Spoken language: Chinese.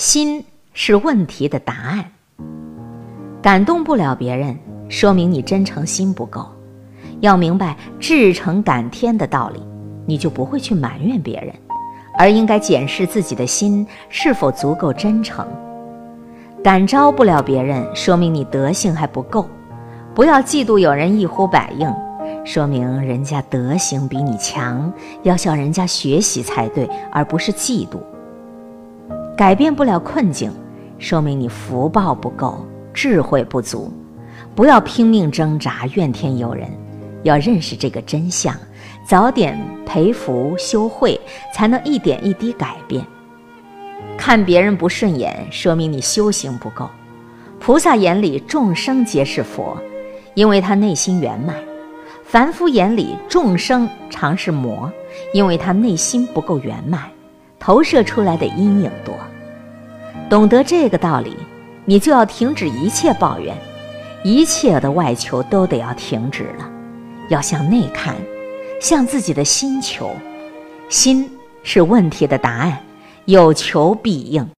心是问题的答案。感动不了别人，说明你真诚心不够。要明白至诚感天的道理，你就不会去埋怨别人，而应该检视自己的心是否足够真诚。感召不了别人，说明你德行还不够。不要嫉妒有人一呼百应，说明人家德行比你强，要向人家学习才对，而不是嫉妒。改变不了困境，说明你福报不够，智慧不足。不要拼命挣扎，怨天尤人，要认识这个真相，早点培福修慧，才能一点一滴改变。看别人不顺眼，说明你修行不够。菩萨眼里众生皆是佛，因为他内心圆满；凡夫眼里众生常是魔，因为他内心不够圆满，投射出来的阴影多。懂得这个道理，你就要停止一切抱怨，一切的外求都得要停止了，要向内看，向自己的心求。心是问题的答案。有求必应。